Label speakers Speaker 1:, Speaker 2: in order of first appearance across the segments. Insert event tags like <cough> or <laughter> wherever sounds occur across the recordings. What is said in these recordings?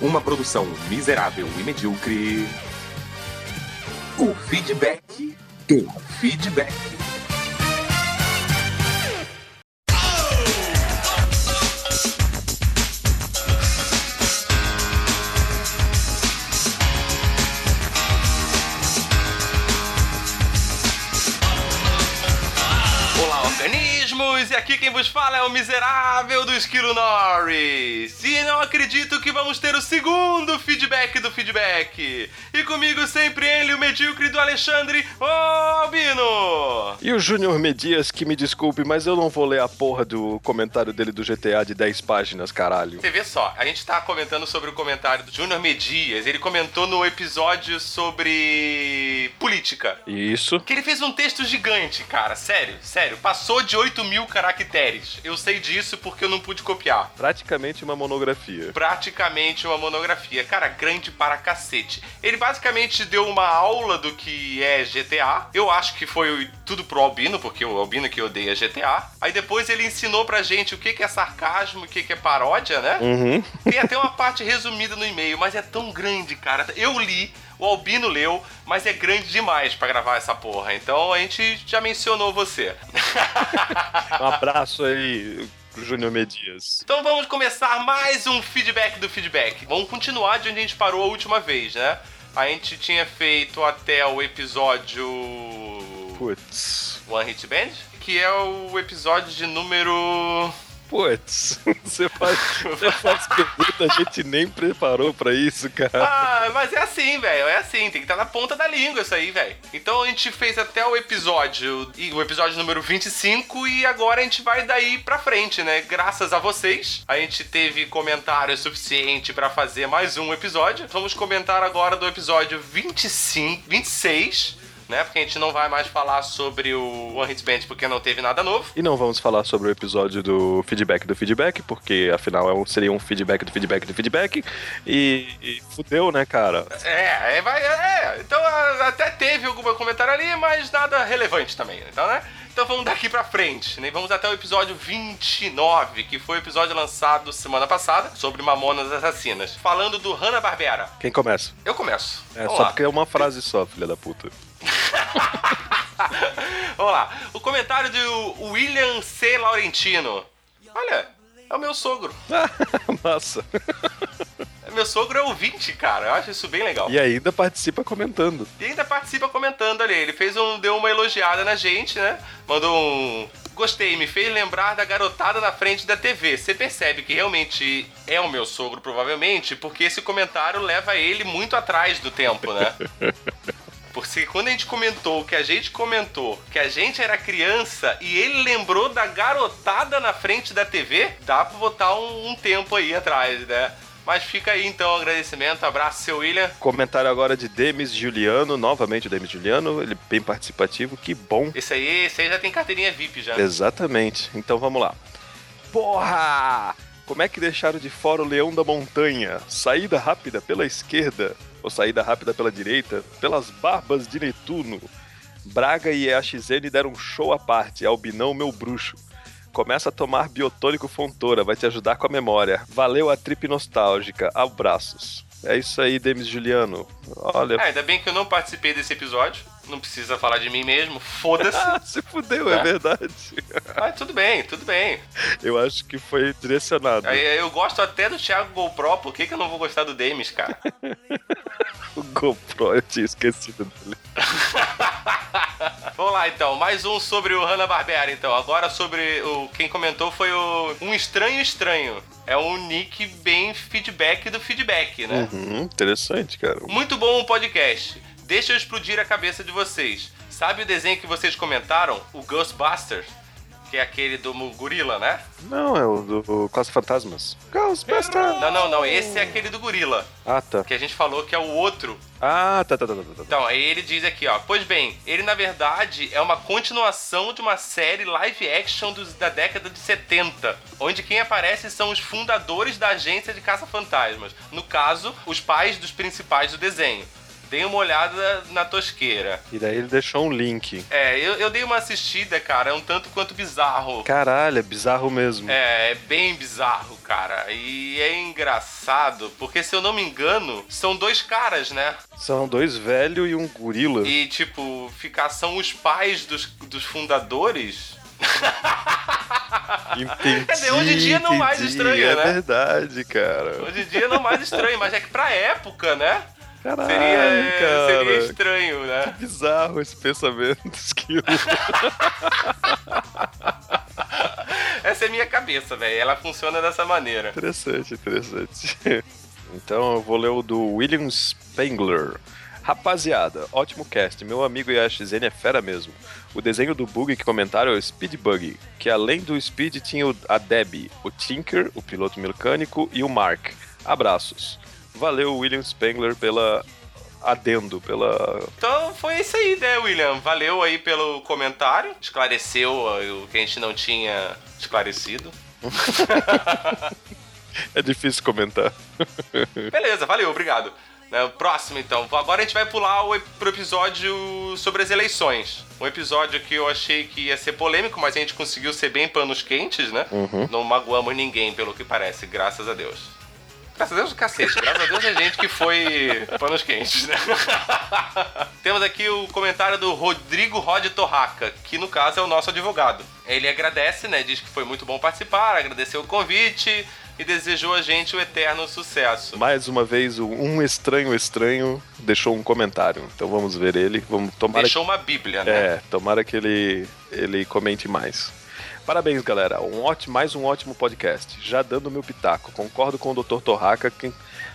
Speaker 1: Uma produção miserável e medíocre. O feedback do feedback.
Speaker 2: Aqui quem vos fala é o miserável do Esquilo Norris. E não acredito que vamos ter o segundo feedback do feedback. E comigo sempre ele, o medíocre do Alexandre Ô Albino.
Speaker 3: E o Júnior Medias, que me desculpe, mas eu não vou ler a porra do comentário dele do GTA de 10 páginas, caralho.
Speaker 2: Você vê só, a gente tá comentando sobre o comentário do Júnior Medias. Ele comentou no episódio sobre política.
Speaker 3: Isso.
Speaker 2: Que ele fez um texto gigante, cara. Sério, sério. Passou de 8 mil caracteres. Eu sei disso porque eu não pude copiar.
Speaker 3: Praticamente uma monografia.
Speaker 2: Praticamente uma monografia. Cara, grande para cacete. Ele basicamente deu uma aula do que é GTA. Eu acho que foi tudo pro Albino, porque o Albino que odeia GTA. Aí depois ele ensinou pra gente o que que é sarcasmo o que que é paródia, né?
Speaker 3: Uhum.
Speaker 2: Tem até uma parte resumida no e-mail, mas é tão grande, cara. Eu li, o Albino leu, mas é grande demais pra gravar essa porra. Então a gente já mencionou você. <laughs>
Speaker 3: Um abraço aí, Júnior Medias.
Speaker 2: Então vamos começar mais um feedback do feedback. Vamos continuar de onde a gente parou a última vez, né? A gente tinha feito até o episódio
Speaker 3: Putz.
Speaker 2: One Hit Band, que é o episódio de número
Speaker 3: Putz. <laughs> Você faz, <laughs> você faz pergunta, a gente nem preparou pra isso, cara.
Speaker 2: Ah, mas é assim, velho. É assim, tem que estar na ponta da língua isso aí, velho. Então a gente fez até o episódio, o episódio número 25, e agora a gente vai daí pra frente, né? Graças a vocês, a gente teve comentário suficiente pra fazer mais um episódio. Vamos comentar agora do episódio 25, 26. Né? Porque a gente não vai mais falar sobre o One Hit Band porque não teve nada novo.
Speaker 3: E não vamos falar sobre o episódio do feedback do feedback, porque afinal é um- seria um feedback do feedback do feedback. E, e fudeu, né, cara?
Speaker 2: É, é, vai, é. Então até teve algum comentário ali, mas nada relevante também, então, né? Então vamos daqui pra frente, né? Vamos até o episódio 29, que foi o episódio lançado semana passada, sobre Mamonas Assassinas. Falando do Hanna-Barbera.
Speaker 3: Quem começa?
Speaker 2: Eu começo.
Speaker 3: É
Speaker 2: Vamos
Speaker 3: só
Speaker 2: lá.
Speaker 3: porque é uma frase só, filha da puta. <laughs>
Speaker 2: Vamos lá. O comentário do William C. Laurentino. Olha, é o meu sogro. <laughs>
Speaker 3: Massa. <laughs>
Speaker 2: Meu sogro é ouvinte, cara. Eu acho isso bem legal.
Speaker 3: E ainda participa comentando.
Speaker 2: E ainda participa comentando ali. Ele fez um. deu uma elogiada na gente, né? Mandou um. Gostei, me fez lembrar da garotada na frente da TV. Você percebe que realmente é o meu sogro, provavelmente, porque esse comentário leva ele muito atrás do tempo, né? Porque quando a gente comentou que a gente comentou que a gente era criança e ele lembrou da garotada na frente da TV, dá pra botar um, um tempo aí atrás, né? Mas fica aí então o agradecimento. Abraço, seu William.
Speaker 3: Comentário agora de Demis Juliano, novamente o Demis Juliano, ele bem participativo, que bom.
Speaker 2: Esse aí, esse aí já tem carteirinha VIP já.
Speaker 3: Exatamente. Então vamos lá. Porra! Como é que deixaram de fora o Leão da Montanha? Saída rápida pela esquerda ou saída rápida pela direita? Pelas barbas de Netuno. Braga e EAXN deram um show à parte. Albinão, meu bruxo. Começa a tomar biotônico Fontoura, vai te ajudar com a memória. Valeu a trip nostálgica. Abraços. É isso aí, Demis Juliano. Olha,
Speaker 2: É, ainda bem que eu não participei desse episódio. Não precisa falar de mim mesmo. Foda-se.
Speaker 3: ah, <laughs> se fudeu, é
Speaker 2: É.
Speaker 3: verdade.
Speaker 2: Mas tudo bem, tudo bem.
Speaker 3: Eu acho que foi direcionado.
Speaker 2: Eu gosto até do Thiago GoPro, por que, que eu não vou gostar do Demis, cara? <laughs>
Speaker 3: O GoPro, eu tinha esquecido dele. <laughs>
Speaker 2: Vamos lá então, mais um sobre o Hanna-Barbera então. Agora sobre o quem comentou foi o Um Estranho Estranho. É um nick bem feedback do feedback, né?
Speaker 3: Uhum, interessante, cara.
Speaker 2: Muito bom o podcast. Deixa eu explodir a cabeça de vocês. Sabe o desenho que vocês comentaram? O Ghostbusters? Que é aquele do gorila, né?
Speaker 3: Não, é o do Caça Fantasmas. Ghostbusters!
Speaker 2: Não, não, não. Esse é aquele do gorila.
Speaker 3: Ah, tá.
Speaker 2: Que a gente falou que é o outro
Speaker 3: Ah, tá, tá, tá, tá, tá, tá.
Speaker 2: Então, aí ele diz aqui, ó. Pois bem, ele na verdade é uma continuação de uma série live action dos- da década de 70, onde quem aparece são os fundadores da agência de caça-fantasmas. No caso, os pais dos principais do desenho. Dei uma olhada na tosqueira.
Speaker 3: E daí ele deixou um link.
Speaker 2: É, eu, eu dei uma assistida, cara, é um tanto quanto bizarro.
Speaker 3: Caralho, é bizarro mesmo.
Speaker 2: É, é bem bizarro, cara. E é engraçado, porque se eu não me engano, são dois caras, né?
Speaker 3: São dois velhos e um gorila.
Speaker 2: E, tipo, ficar são os pais dos, dos fundadores. <laughs>
Speaker 3: Entendi,
Speaker 2: Quer dizer, hoje em dia não mais
Speaker 3: entendi.
Speaker 2: estranho,
Speaker 3: é
Speaker 2: né?
Speaker 3: verdade, cara.
Speaker 2: Hoje em dia não mais estranho, mas é que pra época, né?
Speaker 3: Caralho,
Speaker 2: Seria, é,
Speaker 3: cara.
Speaker 2: seria estranho, né?
Speaker 3: Bizarro esse pensamento <laughs> esquilo.
Speaker 2: Essa é minha cabeça, velho. Ela funciona dessa maneira.
Speaker 3: interessante, interessante. Então eu vou ler o do William Spengler. Rapaziada, ótimo cast. Meu amigo YaxiZen é fera mesmo. O desenho do bug que comentaram é o Speed Bug, que além do Speed tinha o- a Debbie, o Tinker, o piloto mecânico e o Mark. Abraços. Valeu, William Spengler, pela adendo, pela
Speaker 2: Então foi isso aí, né, William? Valeu aí pelo comentário. Esclareceu o que a gente não tinha esclarecido. <laughs>
Speaker 3: É difícil comentar. <laughs>
Speaker 2: Beleza, valeu, obrigado. Né, Próximo, então. Agora a gente vai pular o, pro episódio sobre as eleições. Um episódio que eu achei que ia ser polêmico, mas a gente conseguiu ser bem panos quentes, né? Não magoamos ninguém, pelo que parece, graças a Deus. Graças a Deus, cacete. Graças a Deus é gente que foi panos quentes, né? <laughs> Temos aqui o comentário do Rodrigo Rod Torraca, que no caso é o nosso advogado. Ele agradece, né? Diz que foi muito bom participar, agradeceu o convite e desejou a gente o eterno sucesso.
Speaker 3: Mais uma vez, o um estranho estranho deixou um comentário. Então vamos ver ele. Vamos tomara
Speaker 2: Deixou uma bíblia, né?
Speaker 3: É, tomara que ele, ele comente mais. Parabéns, galera. Um ótimo, mais um ótimo podcast. Já dando meu pitaco, concordo com o Dr. Torraca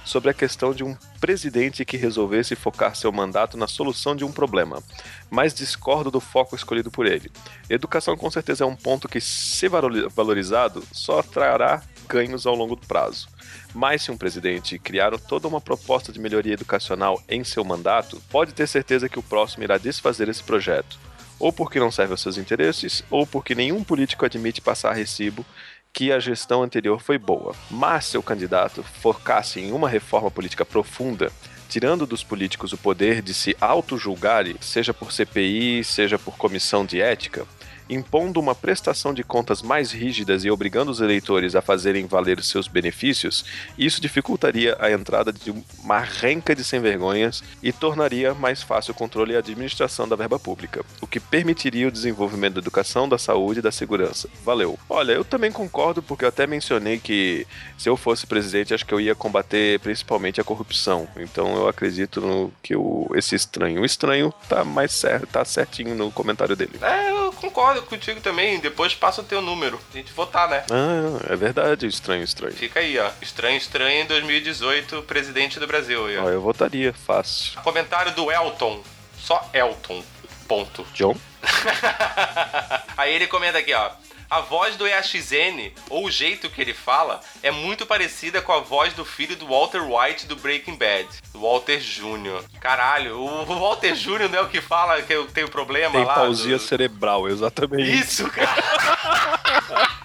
Speaker 3: sobre a questão de um presidente que resolvesse focar seu mandato na solução de um problema, mas discordo do foco escolhido por ele. Educação com certeza é um ponto que, se valori- valorizado, só trará ganhos ao longo prazo. Mas se um presidente criar toda uma proposta de melhoria educacional em seu mandato, pode ter certeza que o próximo irá desfazer esse projeto. Ou porque não serve aos seus interesses, ou porque nenhum político admite passar recibo que a gestão anterior foi boa. Mas se o candidato focasse em uma reforma política profunda, tirando dos políticos o poder de se auto-julgarem, seja por CPI, seja por comissão de ética, impondo uma prestação de contas mais rígidas e obrigando os eleitores a fazerem valer seus benefícios, isso dificultaria a entrada de uma renca de sem-vergonhas e tornaria mais fácil o controle e a administração da verba pública, o que permitiria o desenvolvimento da educação, da saúde e da segurança. Valeu. Olha, eu também concordo porque eu até mencionei que se eu fosse presidente, acho que eu ia combater principalmente a corrupção. Então eu acredito que o, esse estranho, o estranho tá mais certo, tá certinho no comentário dele.
Speaker 2: É, concordo contigo também. Depois passa o teu número. A gente votar, né?
Speaker 3: Ah, é verdade, estranho, estranho.
Speaker 2: Fica aí, ó. Estranho, estranho em 2018, presidente do Brasil. Ó,
Speaker 3: eu votaria, fácil.
Speaker 2: Comentário do Elton. Só Elton. Ponto.
Speaker 3: John? <laughs>
Speaker 2: Aí ele comenta aqui, ó. A voz do EAXN, ou o jeito que ele fala, é muito parecida com a voz do filho do Walter White do Breaking Bad, do Walter Jr. Caralho, o Walter Jr. não é o que fala que eu tenho problema
Speaker 3: Tem
Speaker 2: lá?
Speaker 3: pausia
Speaker 2: do-
Speaker 3: cerebral, exatamente.
Speaker 2: Isso, cara. <laughs>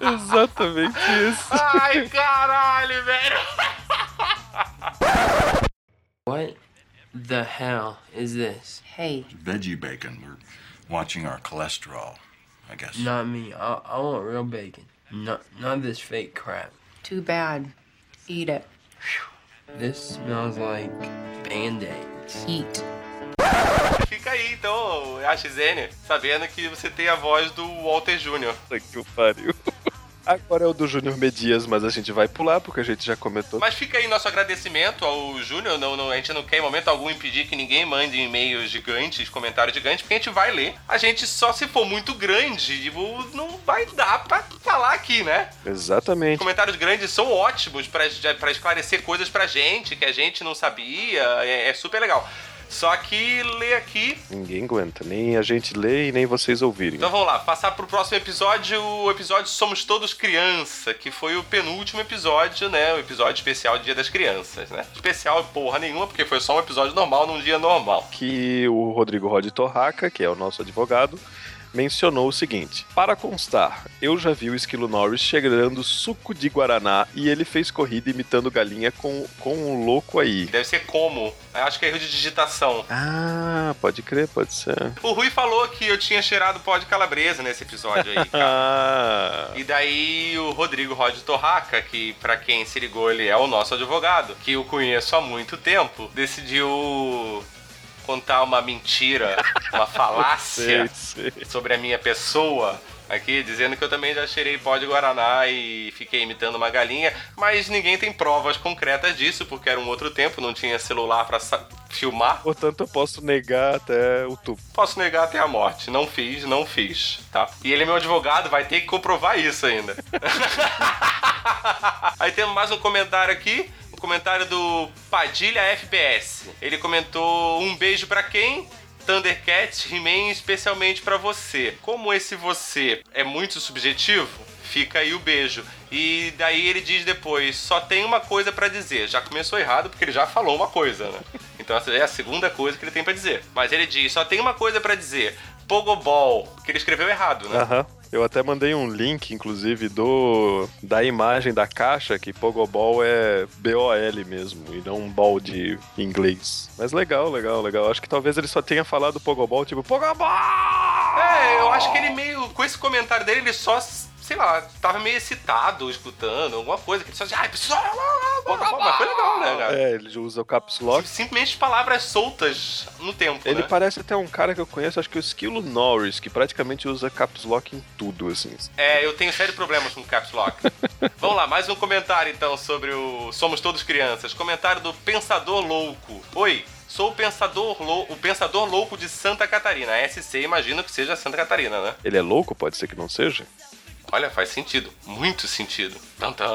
Speaker 3: Exatamente isso.
Speaker 2: Ai, caralho, velho.
Speaker 4: What the hell is this?
Speaker 5: Hey,
Speaker 6: veggie bacon. We're watching our cholesterol, I guess.
Speaker 4: Not me. I, I want real bacon. Not not this fake crap.
Speaker 5: too bad. Eat it.
Speaker 4: This smells like band-aids.
Speaker 5: Eat.
Speaker 2: Fica aí, então, AXN, sabendo que você tem a voz do Walter Jr.
Speaker 3: Puta que o pariu. <laughs> Agora é o do Júnior Medias, mas a gente vai pular porque a gente já comentou.
Speaker 2: Mas fica aí nosso agradecimento ao Júnior. Não, não- a gente não quer em momento algum impedir que ninguém mande e-mails gigantes, comentários gigantes, porque a gente vai ler. A gente só se for muito grande, tipo, não vai dar pra falar aqui, né?
Speaker 3: Exatamente.
Speaker 2: Comentários grandes são ótimos pra, pra esclarecer coisas pra gente que a gente não sabia. É, é super legal. Só que ler aqui
Speaker 3: Ninguém aguenta, nem a gente lê e nem vocês ouvirem.
Speaker 2: Então vamos lá, passar pro próximo episódio, o episódio Somos Todos Criança, que foi o penúltimo episódio, né? O episódio especial Dia das Crianças, né? Especial porra nenhuma, porque foi só um episódio normal num dia normal.
Speaker 3: Que o Rodrigo Rod Torraca, que é o nosso advogado, mencionou o seguinte: Para constar, eu já vi o Esquilo Norris chegando suco de Guaraná e ele fez corrida imitando galinha com, com um louco aí.
Speaker 2: Deve ser como. Eu acho que é erro de digitação.
Speaker 3: Ah, pode crer, pode ser.
Speaker 2: O Rui falou que eu tinha cheirado pó de calabresa nesse episódio aí, cara.
Speaker 3: Ah,
Speaker 2: E daí o Rodrigo Rod Torraca, que pra quem se ligou ele é o nosso advogado, que eu conheço há muito tempo, decidiu contar uma mentira, uma <laughs> falácia
Speaker 3: sei, sei.
Speaker 2: sobre a minha pessoa aqui, dizendo que eu também já cheirei pó de Guaraná e fiquei imitando uma galinha, mas ninguém tem provas concretas disso, porque era um outro tempo, não tinha celular pra sa- filmar.
Speaker 3: Portanto, eu posso negar até o tubo.
Speaker 2: Posso negar até a morte. Não fiz, não fiz, tá? E ele é meu advogado, vai ter que comprovar isso ainda. <laughs> Aí temos mais um comentário aqui. Um comentário do Padilha FPS. Ele comentou um beijo pra quem? Thundercats He-Man especialmente pra você. Como esse você é muito subjetivo, fica aí o beijo. E daí ele diz depois, só tem uma coisa pra dizer. Já começou errado porque ele já falou uma coisa, né? Então essa é a segunda coisa que ele tem pra dizer. Mas ele diz, só tem uma coisa pra dizer. Pogobol, que ele escreveu errado, né?
Speaker 3: Aham. Eu até mandei um link, inclusive, do da imagem da caixa, que Pogobol é B-O-L mesmo, e não um ball de inglês. Mas legal, legal, legal. Acho que talvez ele só tenha falado Pogobol, tipo, Pogobol!
Speaker 2: É, eu acho que ele meio. Com esse comentário dele, ele só, sei lá, tava meio excitado escutando, alguma coisa. Que ele só dizia, ai, preciso. Mas foi né, cara?
Speaker 3: É, ele usa o caps lock.
Speaker 2: Simplesmente palavras soltas no tempo.
Speaker 3: Ele
Speaker 2: né?
Speaker 3: parece até um cara que eu conheço, acho que o Esquilo Norris, que praticamente usa caps lock em tudo, assim.
Speaker 2: É, eu tenho sérios problemas com Caps Lock. <laughs> Vamos lá, mais um comentário então sobre o Somos Todos Crianças. Comentário do Pensador Louco. Oi, sou o Pensador, Lou... o Pensador Louco de Santa Catarina. SC, imagino que seja Santa Catarina, né?
Speaker 3: Ele é louco? Pode ser que não seja?
Speaker 2: Olha, faz sentido. Muito sentido. Tan, tan.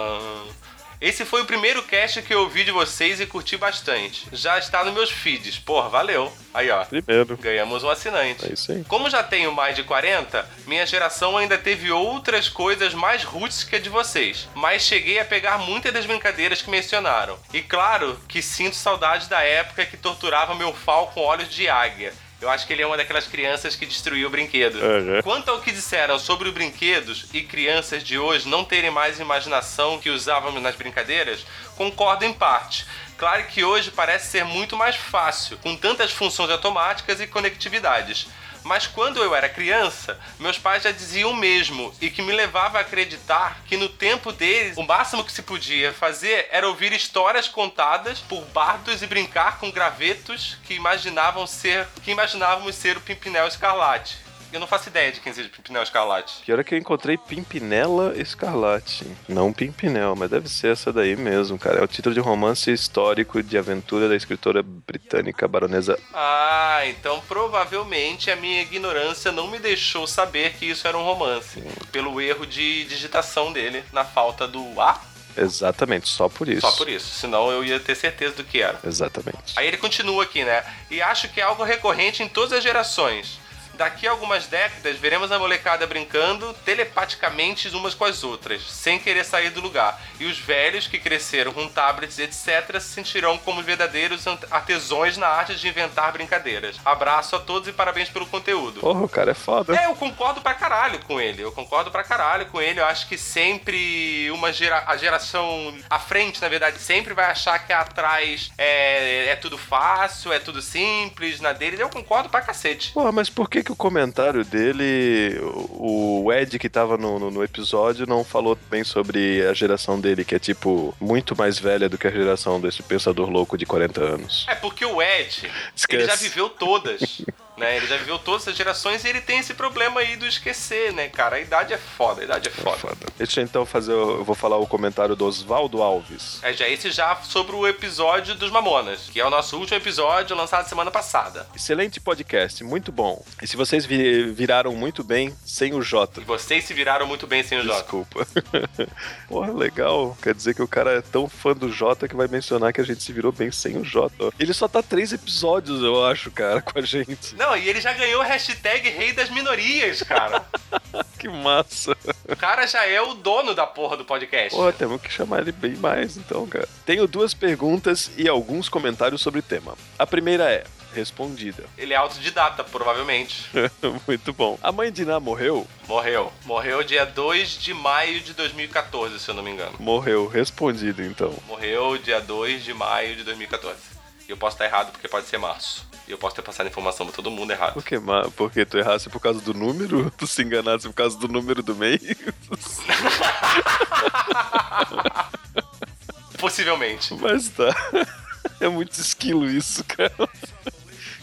Speaker 2: Esse foi o primeiro cast que eu ouvi de vocês e curti bastante. Já está nos meus feeds. Porra, valeu. Aí, ó.
Speaker 3: Primeiro.
Speaker 2: Ganhamos um assinante.
Speaker 3: É isso aí.
Speaker 2: Como já tenho mais de 40, minha geração ainda teve outras coisas mais roots que a de vocês. Mas cheguei a pegar muitas das brincadeiras que mencionaram. E claro que sinto saudade da época que torturava meu fal com olhos de águia. Eu acho que ele é uma daquelas crianças que destruiu o brinquedo.
Speaker 3: Uhum.
Speaker 2: Quanto ao que disseram sobre os brinquedos e crianças de hoje não terem mais imaginação que usávamos nas brincadeiras, concordo em parte. Claro que hoje parece ser muito mais fácil, com tantas funções automáticas e conectividades. Mas quando eu era criança, meus pais já diziam o mesmo e que me levava a acreditar que no tempo deles o máximo que se podia fazer era ouvir histórias contadas por bardos e brincar com gravetos que imaginavam ser que imaginávamos ser o Pimpinel Escarlate. Eu não faço ideia de quem seja Pimpinel Escarlate.
Speaker 3: Pior é que eu encontrei Pimpinela Escarlate. Não Pimpinel, mas deve ser essa daí mesmo, cara. É o título de romance histórico de aventura da escritora britânica baronesa.
Speaker 2: Ah, então provavelmente a minha ignorância não me deixou saber que isso era um romance. Pelo erro de digitação dele, na falta do A.
Speaker 3: Exatamente, só por isso.
Speaker 2: Só por isso. Senão eu ia ter certeza do que era.
Speaker 3: Exatamente.
Speaker 2: Aí ele continua aqui, né? E acho que é algo recorrente em todas as gerações. Daqui a algumas décadas, veremos a molecada brincando telepaticamente umas com as outras, sem querer sair do lugar. E os velhos que cresceram com tablets, etc., se sentirão como verdadeiros artesões na arte de inventar brincadeiras. Abraço a todos e parabéns pelo conteúdo.
Speaker 3: Porra, o cara é foda.
Speaker 2: É, eu concordo pra caralho com ele. Eu concordo pra caralho com ele. Eu acho que sempre uma gera, a geração à frente, na verdade, sempre vai achar que atrás é, é tudo fácil, é tudo simples na dele. Eu concordo pra cacete.
Speaker 3: Porra, mas por que que o comentário dele, o o Ed que tava no, no, no episódio, não falou bem sobre a geração dele, que é tipo, muito mais velha do que a geração desse pensador louco de 40 anos?
Speaker 2: É porque o Ed,
Speaker 3: Esquece.
Speaker 2: ele já viveu todas. <laughs> Né? Ele já viveu todas as gerações e ele tem esse problema aí do esquecer, né, cara? A idade é foda, a idade é foda.
Speaker 3: Foda. Deixa eu então fazer, eu vou falar o comentário do Oswaldo Alves.
Speaker 2: É, já esse já sobre o episódio dos Mamonas, que é o nosso último episódio lançado semana passada.
Speaker 3: Excelente podcast, muito bom. E se vocês vi- viraram muito bem sem o J.
Speaker 2: E vocês se viraram muito bem sem o Jota.
Speaker 3: Desculpa. <laughs> Porra, legal. Quer dizer que o cara é tão fã do Jota que vai mencionar que a gente se virou bem sem o Jota. Ele só tá três episódios, eu acho, cara, com a gente.
Speaker 2: Não, e ele já ganhou o hashtag Rei das Minorias, cara. <laughs>
Speaker 3: Que massa.
Speaker 2: o cara já é o dono da porra do podcast.
Speaker 3: Porra, temos que chamar ele bem mais, então, cara. Tenho duas perguntas e alguns comentários sobre o tema. A primeira é: respondida. <laughs>
Speaker 2: Ele é autodidata, provavelmente. <laughs>
Speaker 3: Muito bom. A mãe de Ná morreu?
Speaker 2: Morreu. Morreu dia 2 de maio de 2014, se eu não me engano.
Speaker 3: Morreu, respondido então.
Speaker 2: Morreu dia 2 de maio de 2014. Eu posso estar errado porque pode ser março. E eu posso ter passado informação pra todo mundo errado.
Speaker 3: Por que, porque tu errasse por causa do número? <laughs> Tu se enganasse por causa do número do mês? <laughs>
Speaker 2: Possivelmente.
Speaker 3: Mas tá. <laughs> É muito esquilo isso, cara.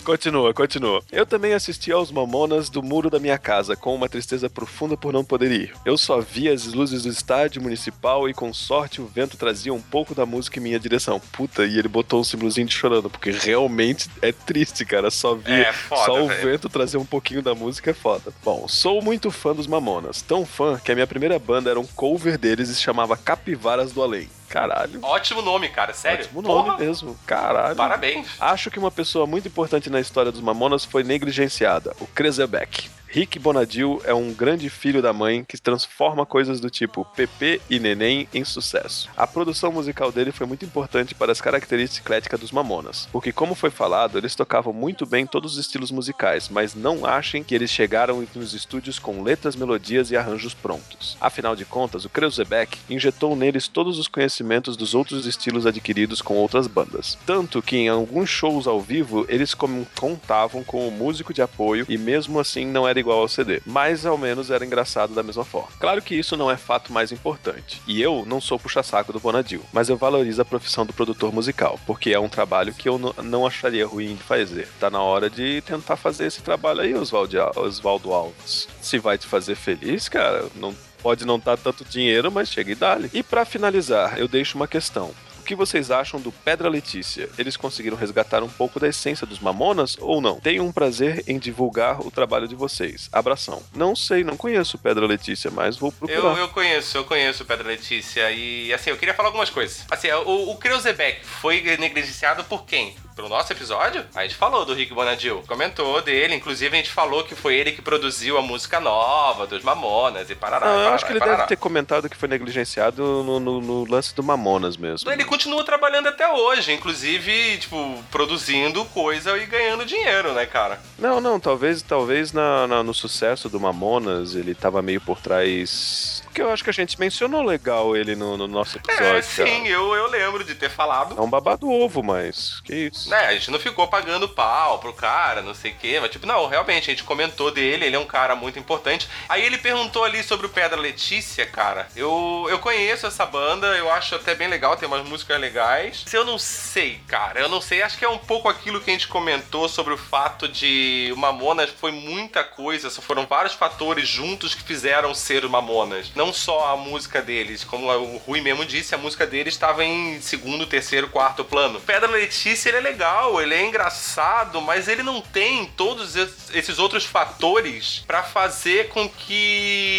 Speaker 3: Continua, continua. Eu também assisti aos Mamonas do muro da minha casa, com uma tristeza profunda por não poder ir. Eu só via as luzes do estádio municipal e, com sorte, o vento trazia um pouco da música em minha direção. Puta, e ele botou um símbolozinho de chorando, porque realmente é triste, cara. Só via.
Speaker 2: É foda,
Speaker 3: só o
Speaker 2: velho.
Speaker 3: vento trazer um pouquinho da música é foda. Bom, sou muito fã dos Mamonas. Tão fã que a minha primeira banda era um cover deles e se chamava Capivaras do Além. Caralho.
Speaker 2: Ótimo nome, cara. Sério.
Speaker 3: Ótimo nome
Speaker 2: Porra,
Speaker 3: mesmo. Caralho.
Speaker 2: Parabéns.
Speaker 3: Acho que uma pessoa muito importante na história dos Mamonas foi negligenciada, o Krezebeck. Rick Bonadil é um grande filho da mãe que transforma coisas do tipo Pepe e Neném em sucesso. A produção musical dele foi muito importante para as características ecléticas dos Mamonas, porque como foi falado, eles tocavam muito bem todos os estilos musicais, mas não achem que eles chegaram nos estúdios com letras, melodias e arranjos prontos. Afinal de contas, o Kreuzebeck injetou neles todos os conhecimentos dos outros estilos adquiridos com outras bandas. Tanto que em alguns shows ao vivo, eles contavam com o músico de apoio e mesmo assim não era igual ao CD, mas ao menos era engraçado da mesma forma. Claro que isso não é fato mais importante, e eu não sou puxa-saco do Bonadil, mas eu valorizo a profissão do produtor musical, porque é um trabalho que eu não acharia ruim de fazer. Tá na hora de tentar fazer esse trabalho aí, Oswaldo Al- Oswaldo Alves. Se vai te fazer feliz, cara, não pode não dar tanto dinheiro, mas chega e dá-lhe. E pra finalizar, eu deixo uma questão. O que vocês acham do Pedra Letícia? Eles conseguiram resgatar um pouco da essência dos Mamonas ou não? Tenho um prazer em divulgar o trabalho de vocês. Abração. Não sei, não conheço Pedra Letícia, mas vou procurar.
Speaker 2: Eu, eu conheço, eu conheço o Pedro Letícia e assim, eu queria falar algumas coisas. Assim, o, o Kreuzebeck foi negligenciado por quem? Pelo nosso episódio? A gente falou do Rick Bonadil, comentou dele, inclusive a gente falou que foi ele que produziu a música nova dos Mamonas e parará.
Speaker 3: Não, eu
Speaker 2: parará,
Speaker 3: acho que ele
Speaker 2: parará.
Speaker 3: deve ter comentado que foi negligenciado no, no- no lance do Mamonas mesmo.
Speaker 2: Ele continua trabalhando até hoje, inclusive, tipo, produzindo coisa e ganhando dinheiro, né, cara?
Speaker 3: Não, não, talvez, talvez na, na- no sucesso do Mamonas ele tava meio por trás. Porque eu acho que a gente mencionou legal ele no, no nosso episódio.
Speaker 2: É, sim, eu, eu lembro de ter falado.
Speaker 3: É um babado ovo, mas. Que isso?
Speaker 2: né, a gente não ficou pagando pau pro cara, não sei o quê, mas tipo, não, realmente, a gente comentou dele, ele é um cara muito importante. Aí ele perguntou ali sobre o Pedra Letícia, cara. Eu, eu conheço essa banda, eu acho até bem legal, tem umas músicas legais. Se eu não sei, cara, eu não sei, acho que é um pouco aquilo que a gente comentou sobre o fato de o Mamonas foi muita coisa, só foram vários fatores juntos que fizeram ser o Mamonas. Não só a música deles, como o Rui mesmo disse, a música deles estava em segundo, terceiro, quarto plano. Pedra Letícia, ele é legal, ele é engraçado, mas ele não tem todos es- esses outros fatores pra fazer com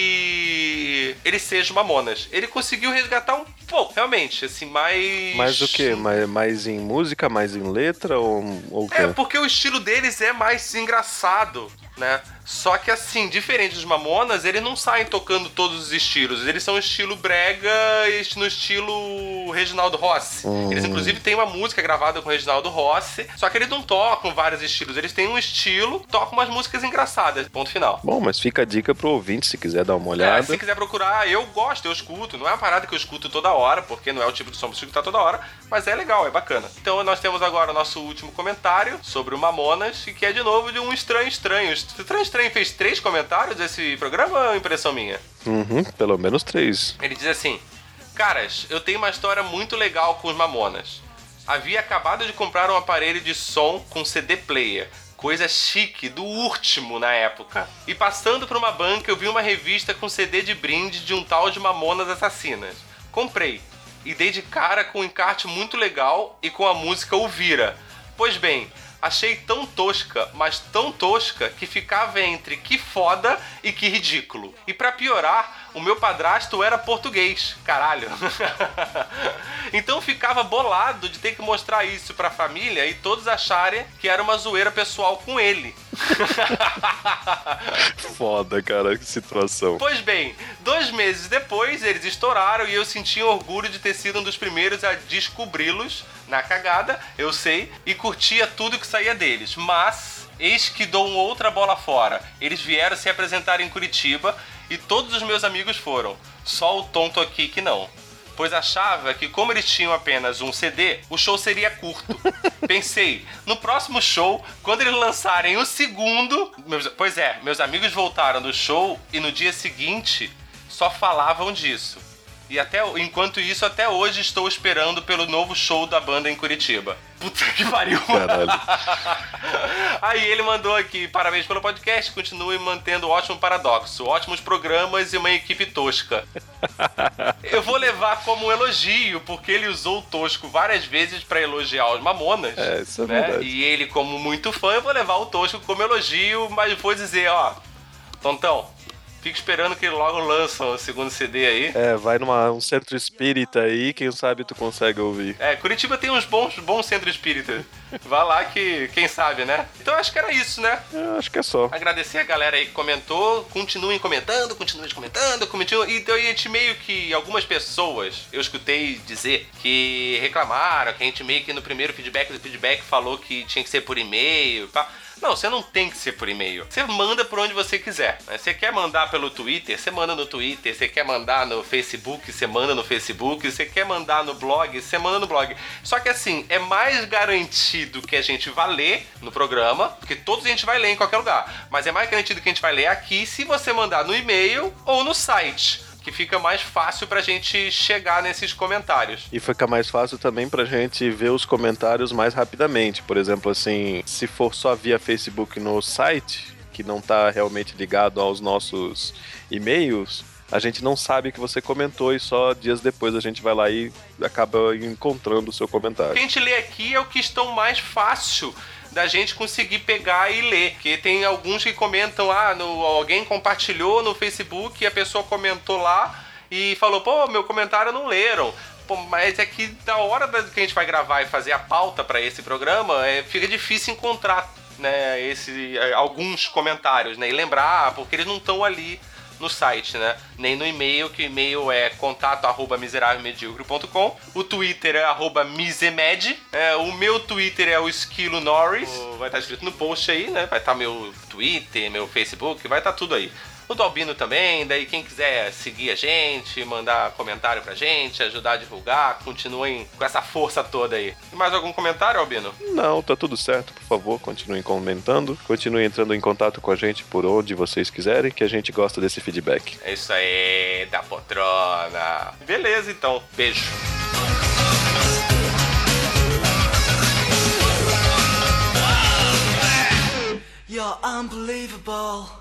Speaker 2: que ele seja Mamonas. Ele conseguiu resgatar um pouco, realmente, assim, mais...
Speaker 3: Mas o quê? Mais, mais em música, mais em letra ou, ou o quê?
Speaker 2: É, porque o estilo deles é mais engraçado, né? Só que assim, diferente dos Mamonas, eles não saem tocando todos os estilos. Eles são estilo brega e no estilo Reginaldo Rossi. Eles inclusive têm uma música gravada com o Reginaldo Rossi, só que eles não tocam vários estilos. Eles têm um estilo, tocam umas músicas engraçadas. Ponto final.
Speaker 3: Bom, mas fica a dica pro ouvinte se quiser dar uma
Speaker 2: É,
Speaker 3: olhada.
Speaker 2: se quiser procurar, eu gosto, eu escuto. Não é uma parada que eu escuto toda hora, porque não é o tipo de som que eu escutar toda hora, mas é legal, é bacana. Então nós temos agora o nosso último comentário sobre o Mamonas, que é de novo de um estranho estranho. Estranho fez três comentários desse programa ou é impressão minha?
Speaker 3: Uhum, pelo menos três.
Speaker 2: Ele diz assim: Caras, eu tenho uma história muito legal com os Mamonas. Havia acabado de comprar um aparelho de som com CD player. Coisa chique, do último na época. E passando por uma banca, eu vi uma revista com CD de brinde de um tal de Mamonas Assassinas. Comprei. E dei de cara com um encarte muito legal e com a música Ouvira. Pois bem, achei tão tosca, mas tão tosca, que ficava entre que foda e que ridículo. E pra piorar, o meu padrasto era português, caralho. <laughs> então ficava bolado de ter que mostrar isso pra família e todos acharem que era uma zoeira pessoal com ele. <laughs>
Speaker 3: Foda, cara, que situação.
Speaker 2: Pois bem, dois meses depois eles estouraram e eu senti orgulho de ter sido um dos primeiros a descobri-los na cagada, eu sei, e curtia tudo que saía deles. Mas, eis que dou uma outra bola fora. Eles vieram se apresentar em Curitiba e todos os meus amigos foram. Só o tonto aqui que não. Pois achava que, como eles tinham apenas um CD, o show seria curto. <laughs> Pensei, no próximo show, quando eles lançarem o segundo. meus- pois é, meus amigos voltaram do show e no dia seguinte só falavam disso. E até enquanto isso, até hoje estou esperando pelo novo show da banda em Curitiba. Puta que pariu.
Speaker 3: Caralho. <laughs>
Speaker 2: Aí ele mandou aqui, parabéns pelo podcast, continue mantendo o ótimo paradoxo, ótimos programas e uma equipe tosca. <laughs> Eu vou levar como um elogio, porque ele usou o tosco várias vezes pra elogiar os mamonas.
Speaker 3: É, isso é
Speaker 2: né?
Speaker 3: verdade.
Speaker 2: E ele, como muito fã, eu vou levar o tosco como elogio, mas vou dizer, ó, Tontão, fica esperando que logo lançam o segundo CD aí.
Speaker 3: É, vai num um centro espírita aí, quem sabe tu consegue ouvir.
Speaker 2: É, Curitiba tem uns bons, bons centros espíritas. Vá lá que, quem sabe, né? Então acho que era isso, né?
Speaker 3: Eu acho que é só.
Speaker 2: Agradecer a galera aí que comentou. Continuem comentando, continuem comentando, continuem. Então, a gente meio que. Algumas pessoas eu escutei dizer que reclamaram, que a gente meio que no primeiro feedback do feedback falou que tinha que ser por e-mail e pá. Não, você não tem que ser por e-mail. Você manda por onde você quiser. né? Você quer mandar pelo Twitter, você manda no Twitter. Você quer mandar no Facebook, você manda no Facebook. Você quer mandar no blog, você manda no blog. Só que assim, é mais garantido que a gente vá ler no programa, porque todos a gente vai ler em qualquer lugar. Mas é mais garantido que a gente vai ler aqui se você mandar no e-mail ou no site. Que fica mais fácil pra gente chegar nesses comentários.
Speaker 3: E fica mais fácil também pra gente ver os comentários mais rapidamente. Por exemplo, assim, se for só via Facebook no site, que não tá realmente ligado aos nossos e-mails, a gente não sabe que você comentou e só dias depois a gente vai lá e acaba encontrando o seu
Speaker 2: O que a
Speaker 3: comentário.
Speaker 2: gente lê aqui é o que estão mais fácil da gente conseguir pegar e ler. Porque tem alguns que comentam, ah, no, alguém compartilhou no Facebook e a pessoa comentou lá e falou, pô, meu comentário não leram. Pô, mas é que da hora que a gente vai gravar e fazer a pauta para esse programa, é, fica difícil encontrar né, esse, é, alguns comentários, né? E lembrar, porque eles não estão ali no site, né? Nem no e-mail, que o e-mail é contato arroba miserávelmedíocre.com. O Twitter é arroba misemed. É, o meu Twitter é o Esquilo Norris. Vai estar escrito no post aí, né? Vai estar meu Twitter, meu Facebook, vai estar tudo aí. O do Albino também, daí quem quiser seguir a gente, mandar comentário pra gente, ajudar a divulgar, continuem com essa força toda aí. E mais algum comentário, Albino?
Speaker 3: Não, tá tudo certo, por favor, continuem comentando, continuem entrando em contato com a gente por onde vocês quiserem, que a gente gosta desse feedback.
Speaker 2: É isso aí, da poltrona. Beleza, então. Beijo.
Speaker 7: You're unbelievable.